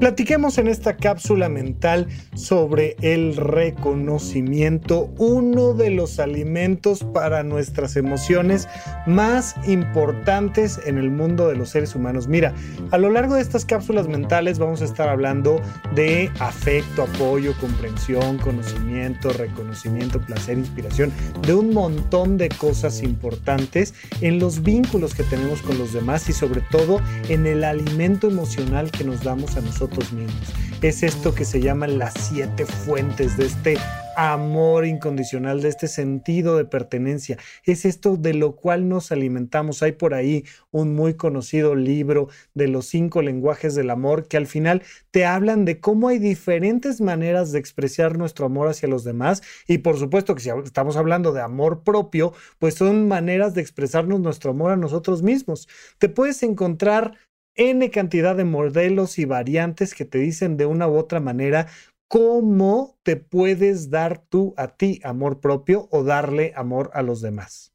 Platiquemos en esta cápsula mental sobre el reconocimiento, uno de los alimentos para nuestras emociones más importantes en el mundo de los seres humanos. Mira, a lo largo de estas cápsulas mentales vamos a estar hablando de afecto, apoyo, comprensión, conocimiento, reconocimiento, placer, inspiración, de un montón de cosas importantes en los vínculos que tenemos con los demás y sobre todo en el alimento emocional que nos damos a nosotros mismos. Es esto que se llaman las siete fuentes de este amor incondicional, de este sentido de pertenencia. Es esto de lo cual nos alimentamos. Hay por ahí un muy conocido libro de los cinco lenguajes del amor que al final te hablan de cómo hay diferentes maneras de expresar nuestro amor hacia los demás. Y por supuesto que si estamos hablando de amor propio, pues son maneras de expresarnos nuestro amor a nosotros mismos. Te puedes encontrar N cantidad de modelos y variantes que te dicen de una u otra manera cómo te puedes dar tú a ti amor propio o darle amor a los demás.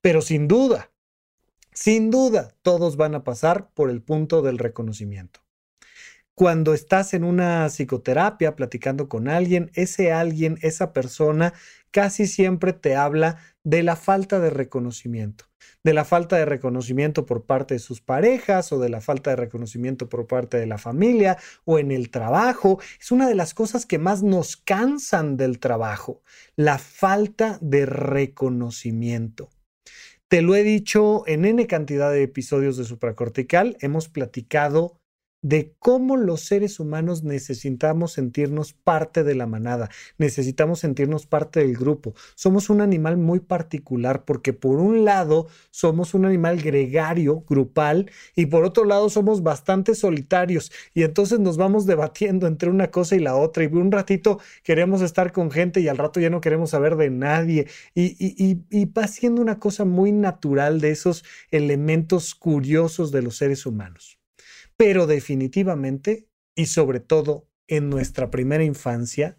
Pero sin duda, sin duda, todos van a pasar por el punto del reconocimiento. Cuando estás en una psicoterapia platicando con alguien, ese alguien, esa persona, casi siempre te habla de la falta de reconocimiento de la falta de reconocimiento por parte de sus parejas o de la falta de reconocimiento por parte de la familia o en el trabajo. Es una de las cosas que más nos cansan del trabajo, la falta de reconocimiento. Te lo he dicho en N cantidad de episodios de supracortical, hemos platicado de cómo los seres humanos necesitamos sentirnos parte de la manada, necesitamos sentirnos parte del grupo. Somos un animal muy particular porque por un lado somos un animal gregario, grupal, y por otro lado somos bastante solitarios y entonces nos vamos debatiendo entre una cosa y la otra y un ratito queremos estar con gente y al rato ya no queremos saber de nadie y, y, y va siendo una cosa muy natural de esos elementos curiosos de los seres humanos. Pero definitivamente, y sobre todo en nuestra primera infancia,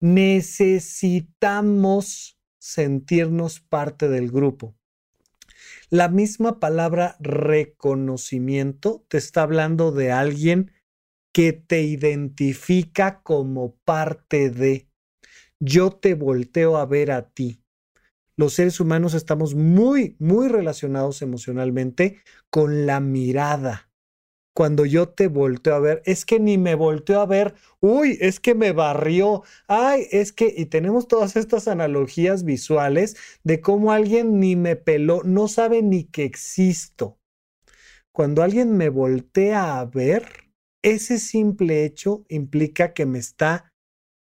necesitamos sentirnos parte del grupo. La misma palabra reconocimiento te está hablando de alguien que te identifica como parte de. Yo te volteo a ver a ti. Los seres humanos estamos muy, muy relacionados emocionalmente con la mirada cuando yo te volteo a ver, es que ni me volteó a ver, uy, es que me barrió, ay, es que, y tenemos todas estas analogías visuales de cómo alguien ni me peló, no sabe ni que existo. Cuando alguien me voltea a ver, ese simple hecho implica que me está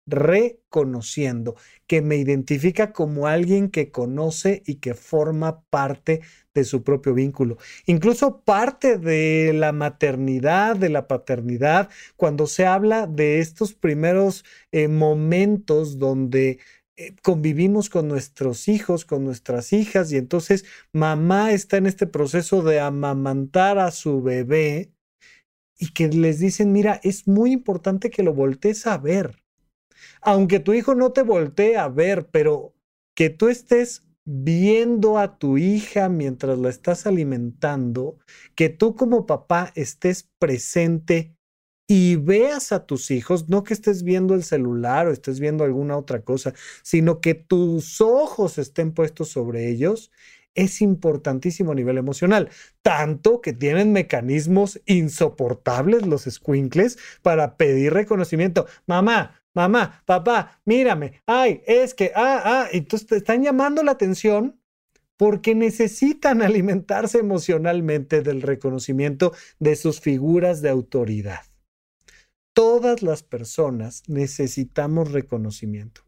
reconociendo, que me identifica como alguien que conoce y que forma parte de su propio vínculo. Incluso parte de la maternidad, de la paternidad, cuando se habla de estos primeros eh, momentos donde eh, convivimos con nuestros hijos, con nuestras hijas, y entonces mamá está en este proceso de amamantar a su bebé y que les dicen, mira, es muy importante que lo voltees a ver aunque tu hijo no te voltee a ver, pero que tú estés viendo a tu hija mientras la estás alimentando, que tú como papá estés presente y veas a tus hijos, no que estés viendo el celular o estés viendo alguna otra cosa, sino que tus ojos estén puestos sobre ellos, es importantísimo a nivel emocional, tanto que tienen mecanismos insoportables los squinkles para pedir reconocimiento. Mamá, mamá, papá, mírame, ay, es que, ah, ah, entonces te están llamando la atención porque necesitan alimentarse emocionalmente del reconocimiento de sus figuras de autoridad. Todas las personas necesitamos reconocimiento.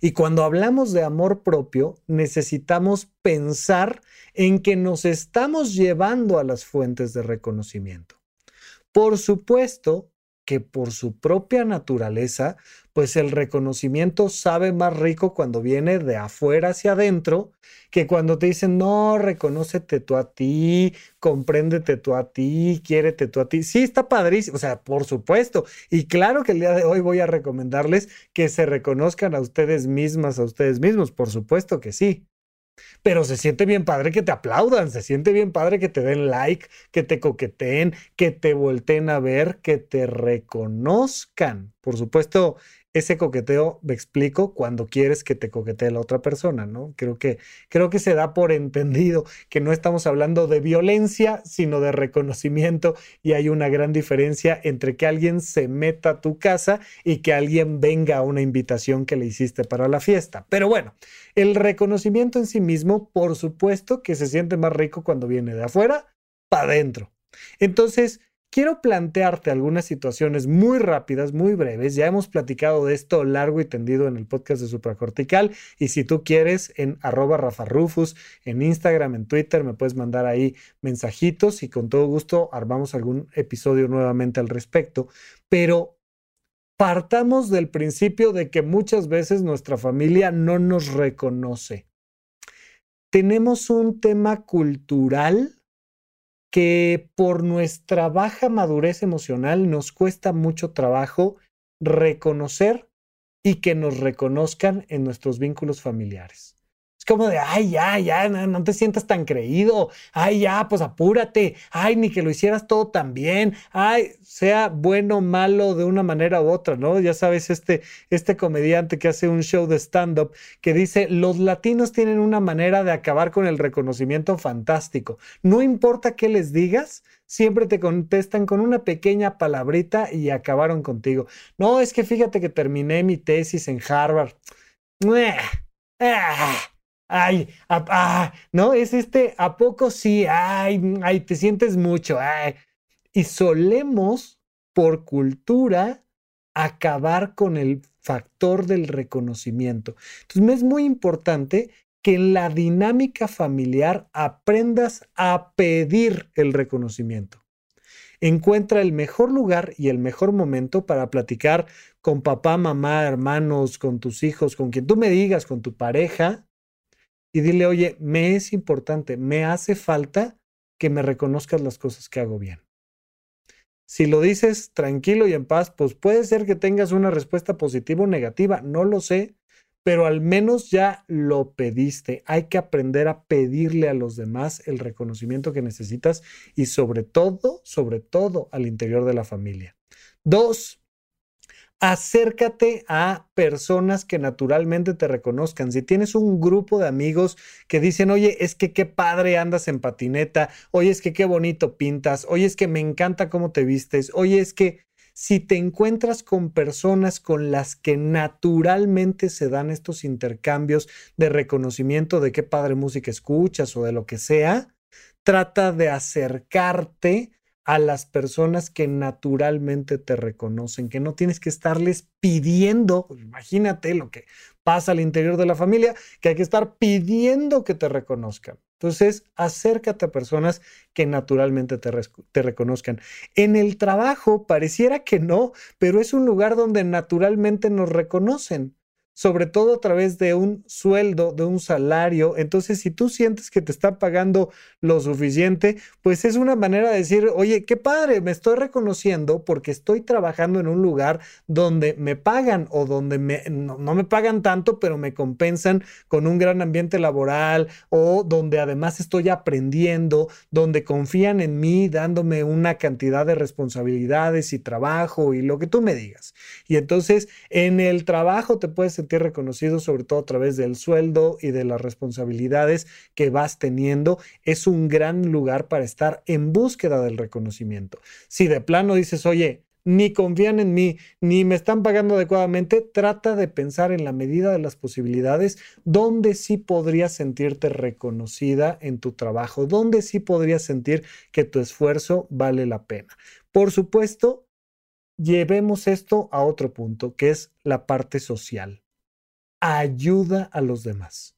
Y cuando hablamos de amor propio, necesitamos pensar en que nos estamos llevando a las fuentes de reconocimiento. Por supuesto, que por su propia naturaleza, pues el reconocimiento sabe más rico cuando viene de afuera hacia adentro que cuando te dicen, no, reconócete tú a ti, compréndete tú a ti, quiérete tú a ti. Sí, está padrísimo, o sea, por supuesto. Y claro que el día de hoy voy a recomendarles que se reconozcan a ustedes mismas, a ustedes mismos, por supuesto que sí. Pero se siente bien padre que te aplaudan, se siente bien padre que te den like, que te coqueteen, que te volteen a ver, que te reconozcan. Por supuesto, ese coqueteo, me explico, cuando quieres que te coquetee la otra persona, ¿no? Creo que, creo que se da por entendido que no estamos hablando de violencia, sino de reconocimiento y hay una gran diferencia entre que alguien se meta a tu casa y que alguien venga a una invitación que le hiciste para la fiesta. Pero bueno, el reconocimiento en sí mismo, por supuesto que se siente más rico cuando viene de afuera para adentro. Entonces, quiero plantearte algunas situaciones muy rápidas, muy breves. Ya hemos platicado de esto largo y tendido en el podcast de supracortical. Y si tú quieres, en arroba Rafa Rufus, en Instagram, en Twitter, me puedes mandar ahí mensajitos y con todo gusto armamos algún episodio nuevamente al respecto. Pero partamos del principio de que muchas veces nuestra familia no nos reconoce. Tenemos un tema cultural que por nuestra baja madurez emocional nos cuesta mucho trabajo reconocer y que nos reconozcan en nuestros vínculos familiares. Es como de, ay, ya, ya, no, te sientas tan creído. Ay, ya, pues apúrate. Ay, ni que lo hicieras todo tan bien. Ay, sea bueno o malo de una manera u otra, ¿no? Ya sabes, este, este comediante que hace un show de stand-up que dice, los latinos tienen una manera de acabar con el reconocimiento fantástico. No importa qué les digas, siempre te contestan con una pequeña palabrita y acabaron contigo. No, es que fíjate que terminé mi tesis en Harvard. ¡Ah! Ay, ah, ¿no? Es este, ¿a poco sí? Ay, ay, te sientes mucho. Y solemos, por cultura, acabar con el factor del reconocimiento. Entonces, es muy importante que en la dinámica familiar aprendas a pedir el reconocimiento. Encuentra el mejor lugar y el mejor momento para platicar con papá, mamá, hermanos, con tus hijos, con quien tú me digas, con tu pareja, y dile, oye, me es importante, me hace falta que me reconozcas las cosas que hago bien. Si lo dices tranquilo y en paz, pues puede ser que tengas una respuesta positiva o negativa, no lo sé, pero al menos ya lo pediste. Hay que aprender a pedirle a los demás el reconocimiento que necesitas y sobre todo, sobre todo al interior de la familia. Dos, acércate a personas que naturalmente te reconozcan. Si tienes un grupo de amigos que dicen, oye, es que qué padre andas en patineta, oye, es que qué bonito pintas, oye, es que me encanta cómo te vistes, oye, es que si te encuentras con personas con las que naturalmente se dan estos intercambios de reconocimiento de qué padre música escuchas o de lo que sea, trata de acercarte a las personas que naturalmente te reconocen, que no tienes que estarles pidiendo, pues, imagínate lo que pasa al interior de la familia, que hay que estar pidiendo que te reconozcan. Entonces, acércate a personas que naturalmente te, te, reconozcan. En el trabajo pareciera que no, pero es un lugar donde naturalmente nos reconocen sobre todo a través de un sueldo, de un salario. Entonces, si tú sientes que te está pagando lo suficiente, pues es una manera de decir, oye, qué padre, me estoy reconociendo porque estoy trabajando en un lugar donde me pagan o donde me, no, no me pagan tanto, pero me compensan con un gran ambiente laboral o donde además estoy aprendiendo, donde confían en mí dándome una cantidad de responsabilidades y trabajo y lo que tú me digas. Y entonces, en el trabajo te puedes sentir reconocido sobre todo a través del sueldo y de las responsabilidades que vas teniendo. Es un gran lugar para estar en búsqueda del reconocimiento. Si de plano dices, oye, ni confían en mí, ni me están pagando adecuadamente, trata de pensar en la medida de las posibilidades dónde sí podrías sentirte reconocida en tu trabajo, dónde sí podrías sentir que tu esfuerzo vale la pena. Por supuesto, llevemos esto a otro punto, que es la parte social ayuda a los demás.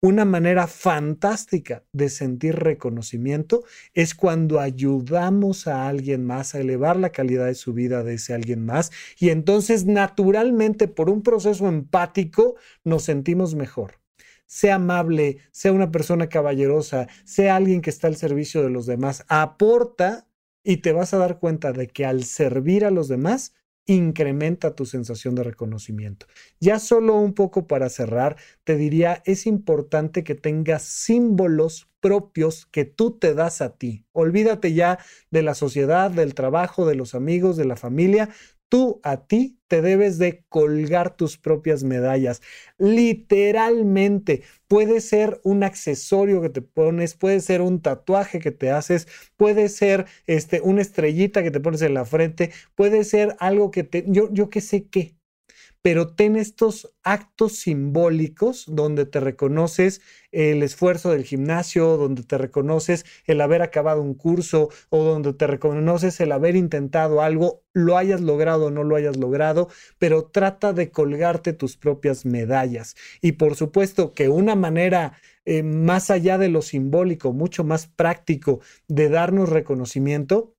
Una manera fantástica de sentir reconocimiento es cuando ayudamos a alguien más a elevar la calidad de su vida de ese alguien más y entonces naturalmente por un proceso empático nos sentimos mejor. Sea amable, sea una persona caballerosa, sea alguien que está al servicio de los demás, aporta y te vas a dar cuenta de que al servir a los demás incrementa tu sensación de reconocimiento. Ya solo un poco para cerrar, te diría, es importante que tengas símbolos propios que tú te das a ti. Olvídate ya de la sociedad, del trabajo, de los amigos, de la familia. Tú a ti te debes de colgar tus propias medallas. Literalmente, puede ser un accesorio que te pones, puede ser un tatuaje que te haces, puede ser este, una estrellita que te pones en la frente, puede ser algo que te, yo, yo qué sé qué, pero ten estos actos simbólicos donde te reconoces el esfuerzo del gimnasio, donde te reconoces el haber acabado un curso o donde te reconoces el haber intentado algo, lo hayas logrado o no lo hayas logrado, pero trata de colgarte tus propias medallas. Y por supuesto que una manera eh, más allá de lo simbólico, mucho más práctico de darnos reconocimiento,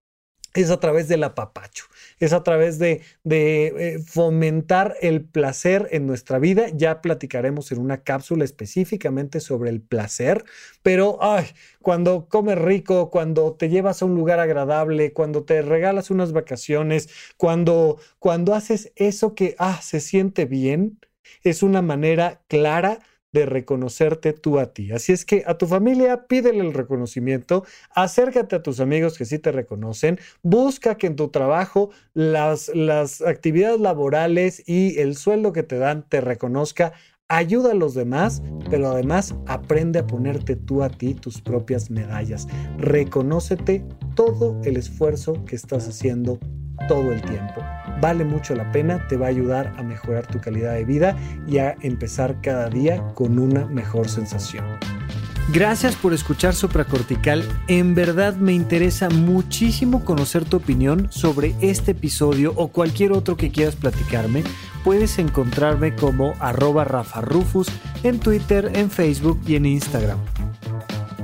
es a través del apapacho, es a través de, eh, fomentar el placer en nuestra vida. Ya platicaremos en una cápsula específicamente sobre el placer, pero ay, cuando comes rico, cuando te llevas a un lugar agradable, cuando te regalas unas vacaciones, cuando, cuando haces eso que ah, se siente bien, es una manera clara de reconocerte tú a ti. Así es que a tu familia pídele el reconocimiento, acércate a tus amigos que sí te reconocen, busca que en tu trabajo las, las actividades laborales y el sueldo que te dan te reconozca. Ayuda a los demás, pero además aprende a ponerte tú a ti tus propias medallas. Reconócete todo el esfuerzo que estás haciendo todo el tiempo. Vale mucho la pena, te va a ayudar a mejorar tu calidad de vida y a empezar cada día con una mejor sensación. Gracias por escuchar Supracortical. En verdad me interesa muchísimo conocer tu opinión sobre este episodio o cualquier otro que quieras platicarme. Puedes encontrarme como arroba Rafa Rufus en Twitter, en Facebook y en Instagram.